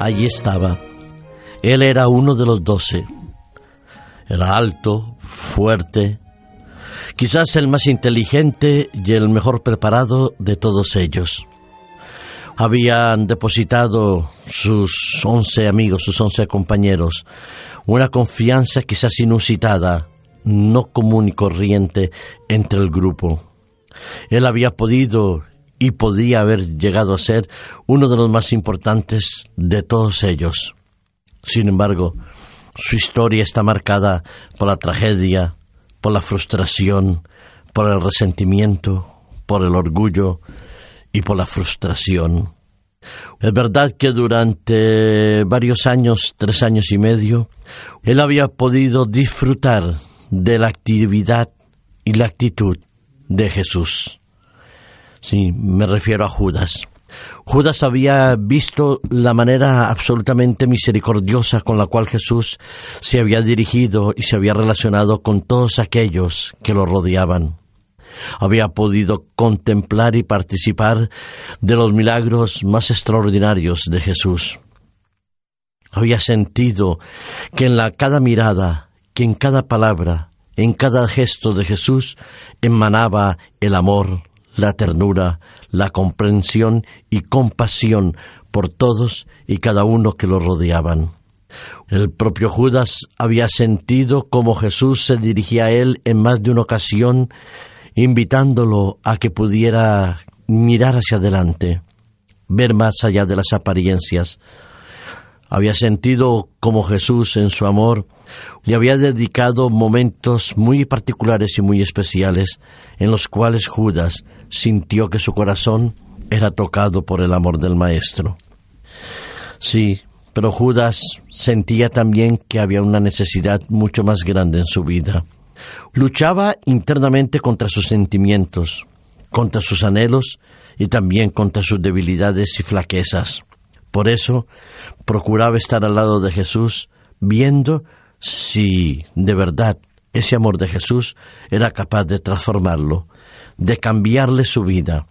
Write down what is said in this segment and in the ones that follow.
Allí estaba. Él era uno de los doce. Era alto, fuerte, quizás el más inteligente y el mejor preparado de todos ellos. Habían depositado sus once amigos, sus once compañeros, una confianza quizás inusitada, no común y corriente entre el grupo. Él había podido y podía haber llegado a ser uno de los más importantes de todos ellos. Sin embargo, su historia está marcada por la tragedia, por la frustración, por el resentimiento, por el orgullo y por la frustración. Es verdad que durante varios años, tres años y medio, él había podido disfrutar de la actividad y la actitud de Jesús. Sí, me refiero a Judas. Judas había visto la manera absolutamente misericordiosa con la cual Jesús se había dirigido y se había relacionado con todos aquellos que lo rodeaban. Había podido contemplar y participar de los milagros más extraordinarios de Jesús. Había sentido que en la cada mirada, que en cada palabra, en cada gesto de Jesús emanaba el amor, la ternura, la comprensión y compasión por todos y cada uno que lo rodeaban. El propio Judas había sentido cómo Jesús se dirigía a él en más de una ocasión, invitándolo a que pudiera mirar hacia adelante, ver más allá de las apariencias. Había sentido cómo Jesús en su amor le había dedicado momentos muy particulares y muy especiales en los cuales Judas sintió que su corazón era tocado por el amor del Maestro. Sí, pero Judas sentía también que había una necesidad mucho más grande en su vida. Luchaba internamente contra sus sentimientos, contra sus anhelos y también contra sus debilidades y flaquezas. Por eso procuraba estar al lado de Jesús, viendo si de verdad ese amor de Jesús era capaz de transformarlo, de cambiarle su vida,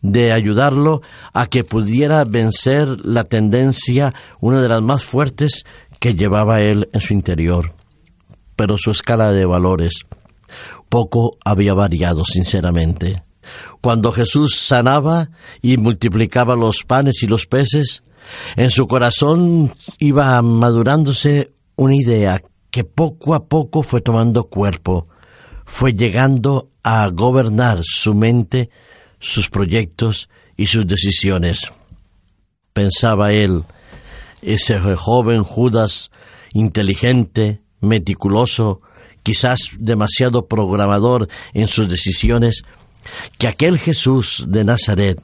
de ayudarlo a que pudiera vencer la tendencia, una de las más fuertes que llevaba él en su interior. Pero su escala de valores poco había variado, sinceramente. Cuando Jesús sanaba y multiplicaba los panes y los peces, en su corazón iba madurándose una idea que poco a poco fue tomando cuerpo, fue llegando a gobernar su mente, sus proyectos y sus decisiones. Pensaba él, ese joven Judas, inteligente, meticuloso, quizás demasiado programador en sus decisiones, que aquel Jesús de Nazaret,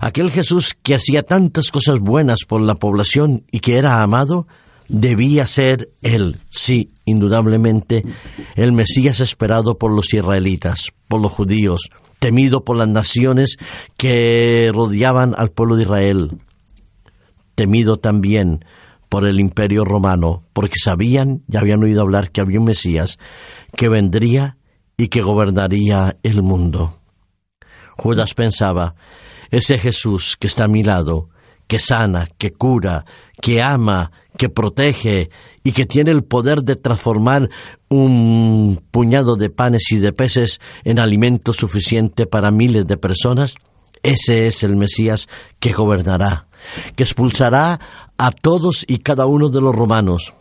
aquel Jesús que hacía tantas cosas buenas por la población y que era amado, debía ser él, sí, indudablemente, el Mesías esperado por los israelitas, por los judíos, temido por las naciones que rodeaban al pueblo de Israel, temido también por el imperio romano, porque sabían y habían oído hablar que había un Mesías que vendría y que gobernaría el mundo. Judas pensaba, ese Jesús que está a mi lado, que sana, que cura, que ama, que protege y que tiene el poder de transformar un puñado de panes y de peces en alimento suficiente para miles de personas, ese es el Mesías que gobernará, que expulsará a todos y cada uno de los romanos,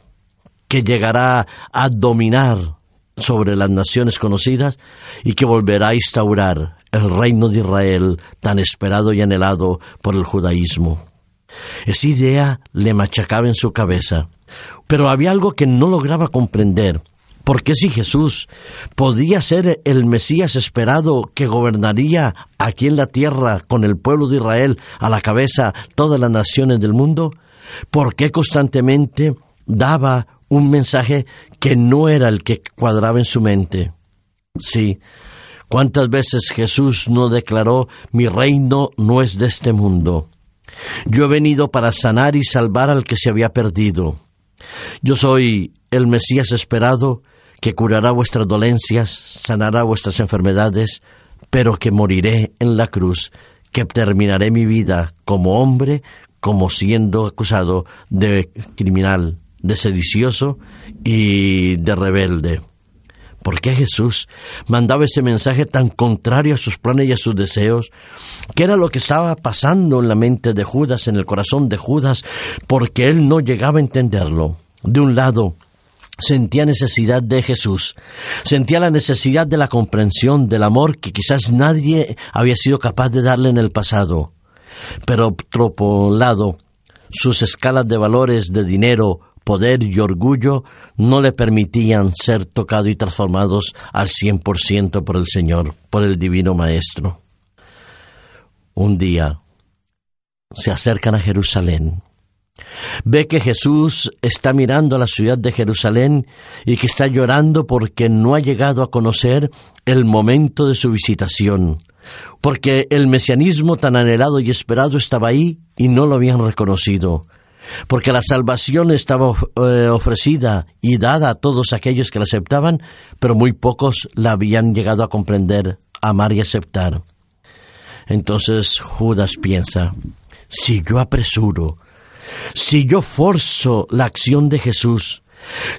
que llegará a dominar sobre las naciones conocidas y que volverá a instaurar el reino de Israel tan esperado y anhelado por el judaísmo. Esa idea le machacaba en su cabeza, pero había algo que no lograba comprender. Porque si Jesús podía ser el Mesías esperado que gobernaría aquí en la tierra con el pueblo de Israel a la cabeza todas las naciones del mundo, ¿por qué constantemente daba un mensaje que no era el que cuadraba en su mente? Sí, ¿cuántas veces Jesús no declaró, mi reino no es de este mundo? Yo he venido para sanar y salvar al que se había perdido. Yo soy el Mesías esperado que curará vuestras dolencias, sanará vuestras enfermedades, pero que moriré en la cruz, que terminaré mi vida como hombre, como siendo acusado de criminal, de sedicioso y de rebelde. ¿Por qué Jesús mandaba ese mensaje tan contrario a sus planes y a sus deseos? ¿Qué era lo que estaba pasando en la mente de Judas, en el corazón de Judas? Porque él no llegaba a entenderlo. De un lado, sentía necesidad de Jesús, sentía la necesidad de la comprensión, del amor que quizás nadie había sido capaz de darle en el pasado. Pero por otro lado, sus escalas de valores de dinero, poder y orgullo no le permitían ser tocados y transformados al cien por ciento por el Señor, por el Divino Maestro. Un día se acercan a Jerusalén. Ve que Jesús está mirando a la ciudad de Jerusalén y que está llorando porque no ha llegado a conocer el momento de su visitación, porque el mesianismo tan anhelado y esperado estaba ahí y no lo habían reconocido porque la salvación estaba eh, ofrecida y dada a todos aquellos que la aceptaban, pero muy pocos la habían llegado a comprender, amar y aceptar. Entonces Judas piensa, si yo apresuro, si yo forzo la acción de Jesús,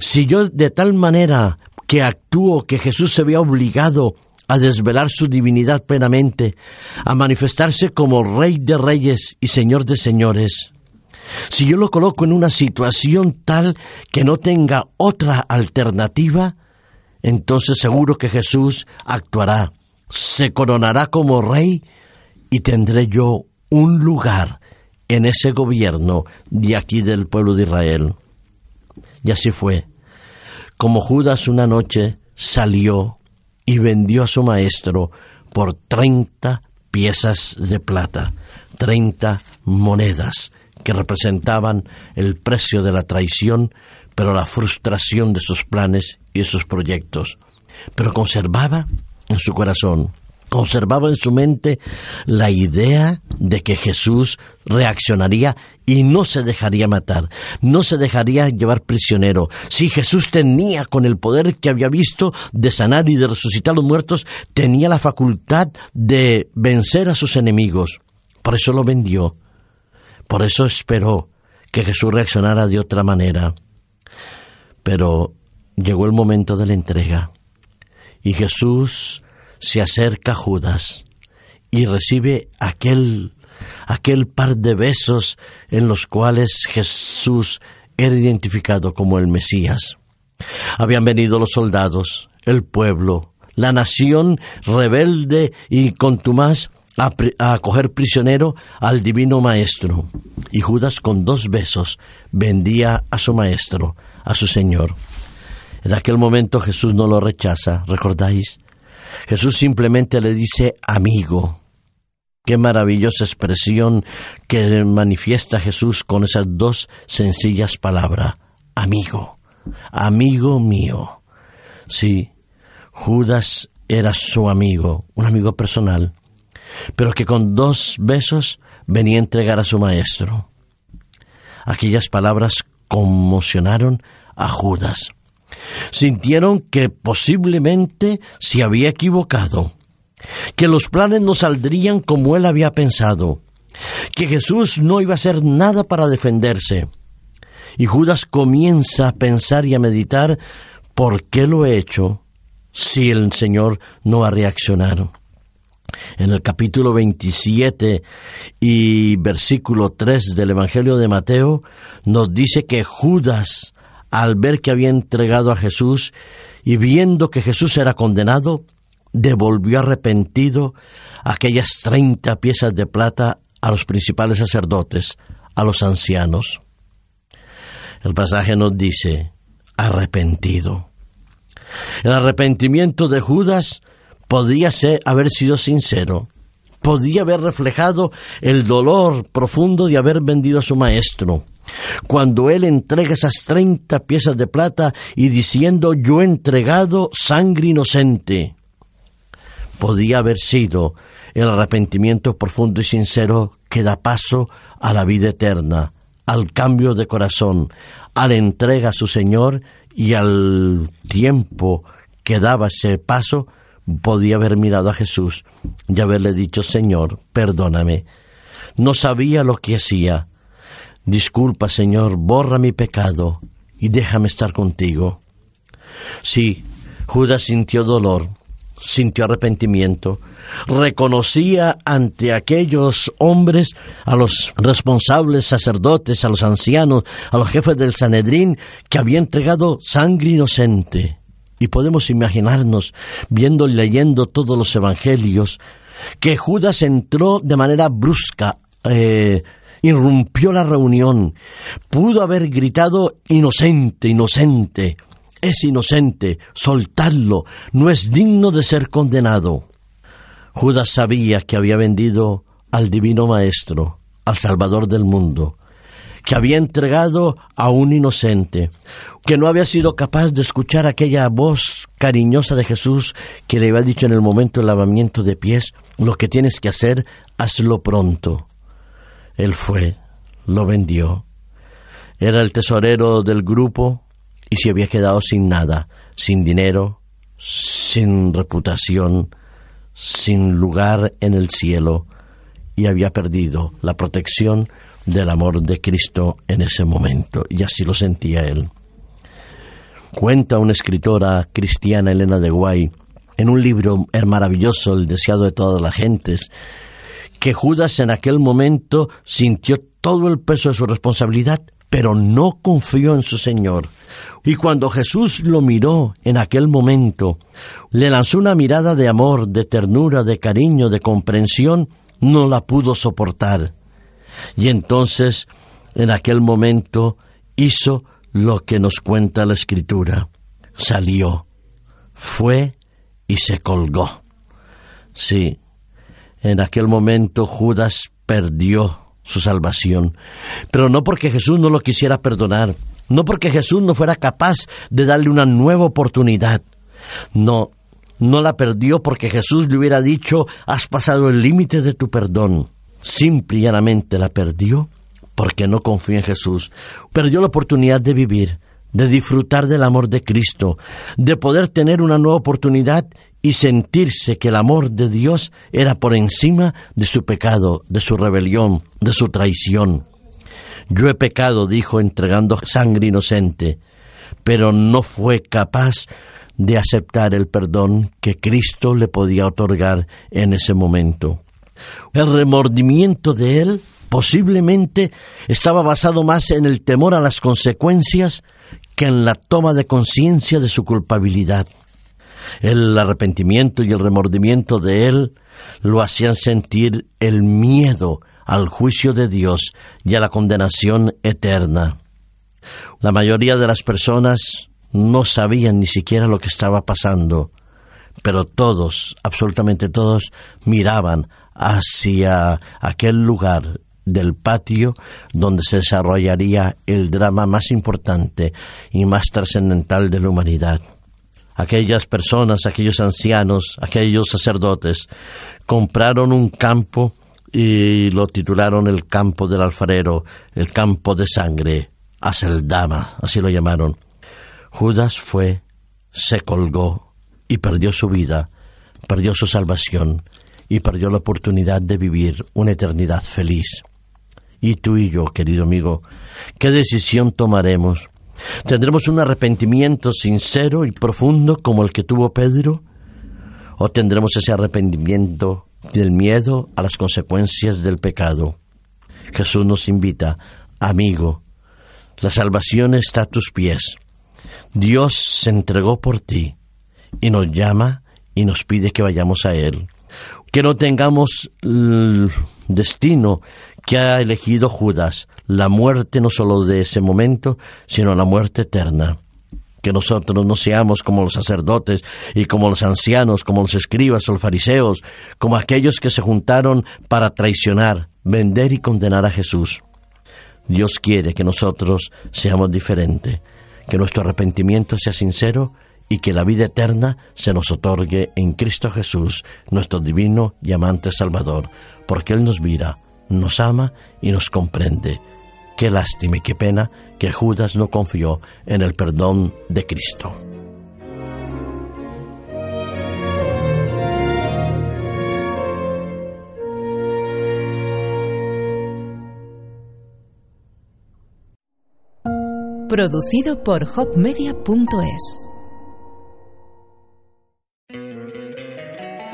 si yo de tal manera que actúo que Jesús se vea obligado a desvelar su divinidad plenamente, a manifestarse como Rey de Reyes y Señor de Señores, si yo lo coloco en una situación tal que no tenga otra alternativa, entonces seguro que Jesús actuará, se coronará como rey y tendré yo un lugar en ese gobierno de aquí del pueblo de Israel. Y así fue. Como Judas una noche salió y vendió a su maestro por treinta piezas de plata, treinta monedas que representaban el precio de la traición, pero la frustración de sus planes y sus proyectos. Pero conservaba en su corazón, conservaba en su mente la idea de que Jesús reaccionaría y no se dejaría matar, no se dejaría llevar prisionero. Si Jesús tenía con el poder que había visto de sanar y de resucitar a los muertos, tenía la facultad de vencer a sus enemigos. Por eso lo vendió, por eso esperó que Jesús reaccionara de otra manera. Pero llegó el momento de la entrega y Jesús se acerca a Judas y recibe aquel, aquel par de besos en los cuales Jesús era identificado como el Mesías. Habían venido los soldados, el pueblo, la nación rebelde y contumaz a, coger prisionero al divino maestro. Y Judas con dos besos vendía a su maestro, a su Señor. En aquel momento Jesús no lo rechaza, ¿recordáis? Jesús simplemente le dice amigo. Qué maravillosa expresión que manifiesta Jesús con esas dos sencillas palabras. Amigo, amigo mío. Sí, Judas era su amigo, un amigo personal pero que con dos besos venía a entregar a su maestro. Aquellas palabras conmocionaron a Judas. Sintieron que posiblemente se había equivocado, que los planes no saldrían como él había pensado, que Jesús no iba a hacer nada para defenderse. Y Judas comienza a pensar y a meditar por qué lo he hecho si el Señor no ha reaccionado en el capítulo 27 y versículo 3 del Evangelio de Mateo, nos dice que Judas, al ver que había entregado a Jesús y viendo que Jesús era condenado, devolvió arrepentido aquellas treinta piezas de plata a los principales sacerdotes, a los ancianos. El pasaje nos dice, arrepentido. El arrepentimiento de Judas podía ser, haber sido sincero, podía haber reflejado el dolor profundo de haber vendido a su maestro. Cuando él entrega esas treinta piezas de plata y diciendo yo he entregado sangre inocente, podía haber sido el arrepentimiento profundo y sincero que da paso a la vida eterna, al cambio de corazón, a la entrega a su Señor y al tiempo que daba ese paso, podía haber mirado a Jesús y haberle dicho, Señor, perdóname. No sabía lo que hacía. Disculpa, Señor, borra mi pecado y déjame estar contigo. Sí, Judas sintió dolor, sintió arrepentimiento, reconocía ante aquellos hombres, a los responsables sacerdotes, a los ancianos, a los jefes del Sanedrín, que había entregado sangre inocente. Y podemos imaginarnos, viendo y leyendo todos los evangelios, que Judas entró de manera brusca, eh, irrumpió la reunión, pudo haber gritado inocente, inocente, es inocente, soltadlo, no es digno de ser condenado. Judas sabía que había vendido al Divino Maestro, al Salvador del mundo, que había entregado a un inocente, que no había sido capaz de escuchar aquella voz cariñosa de Jesús que le había dicho en el momento del lavamiento de pies, lo que tienes que hacer, hazlo pronto. Él fue, lo vendió. Era el tesorero del grupo, y se había quedado sin nada, sin dinero, sin reputación, sin lugar en el cielo y había perdido la protección del amor de Cristo en ese momento y así lo sentía él. Cuenta una escritora cristiana, Elena de Guay, en un libro maravilloso, El deseado de todas las gentes, que Judas en aquel momento sintió todo el peso de su responsabilidad, pero no confió en su Señor. Y cuando Jesús lo miró en aquel momento, le lanzó una mirada de amor, de ternura, de cariño, de comprensión, no la pudo soportar. Y entonces, en aquel momento, hizo lo que nos cuenta la Escritura. Salió, fue y se colgó. Sí, en aquel momento Judas perdió su salvación, pero no porque Jesús no lo quisiera perdonar, no porque Jesús no fuera capaz de darle una nueva oportunidad. No, no la perdió porque Jesús le hubiera dicho, has pasado el límite de tu perdón. Simple y llanamente la perdió porque no confió en Jesús. Perdió la oportunidad de vivir, de disfrutar del amor de Cristo, de poder tener una nueva oportunidad y sentirse que el amor de Dios era por encima de su pecado, de su rebelión, de su traición. Yo he pecado, dijo, entregando sangre inocente, pero no fue capaz de aceptar el perdón que Cristo le podía otorgar en ese momento. El remordimiento de él posiblemente estaba basado más en el temor a las consecuencias que en la toma de conciencia de su culpabilidad. El arrepentimiento y el remordimiento de él lo hacían sentir el miedo al juicio de Dios y a la condenación eterna. La mayoría de las personas no sabían ni siquiera lo que estaba pasando, pero todos, absolutamente todos, miraban hacia aquel lugar del patio donde se desarrollaría el drama más importante y más trascendental de la humanidad. Aquellas personas, aquellos ancianos, aquellos sacerdotes compraron un campo y lo titularon el campo del alfarero, el campo de sangre, Aseldama, así lo llamaron. Judas fue, se colgó y perdió su vida, perdió su salvación y perdió la oportunidad de vivir una eternidad feliz. Y tú y yo, querido amigo, ¿qué decisión tomaremos? ¿Tendremos un arrepentimiento sincero y profundo como el que tuvo Pedro? ¿O tendremos ese arrepentimiento del miedo a las consecuencias del pecado. Jesús nos invita, amigo, la salvación está a tus pies. Dios se entregó por ti y nos llama y nos pide que vayamos a Él. Que no tengamos el destino que ha elegido Judas, la muerte no solo de ese momento, sino la muerte eterna que nosotros no seamos como los sacerdotes y como los ancianos, como los escribas o los fariseos, como aquellos que se juntaron para traicionar, vender y condenar a Jesús. Dios quiere que nosotros seamos diferentes, que nuestro arrepentimiento sea sincero y que la vida eterna se nos otorgue en Cristo Jesús, nuestro divino y amante Salvador, porque Él nos mira, nos ama y nos comprende. Qué lástima y qué pena que Judas no confió en el perdón de Cristo. Producido por hopmedia.es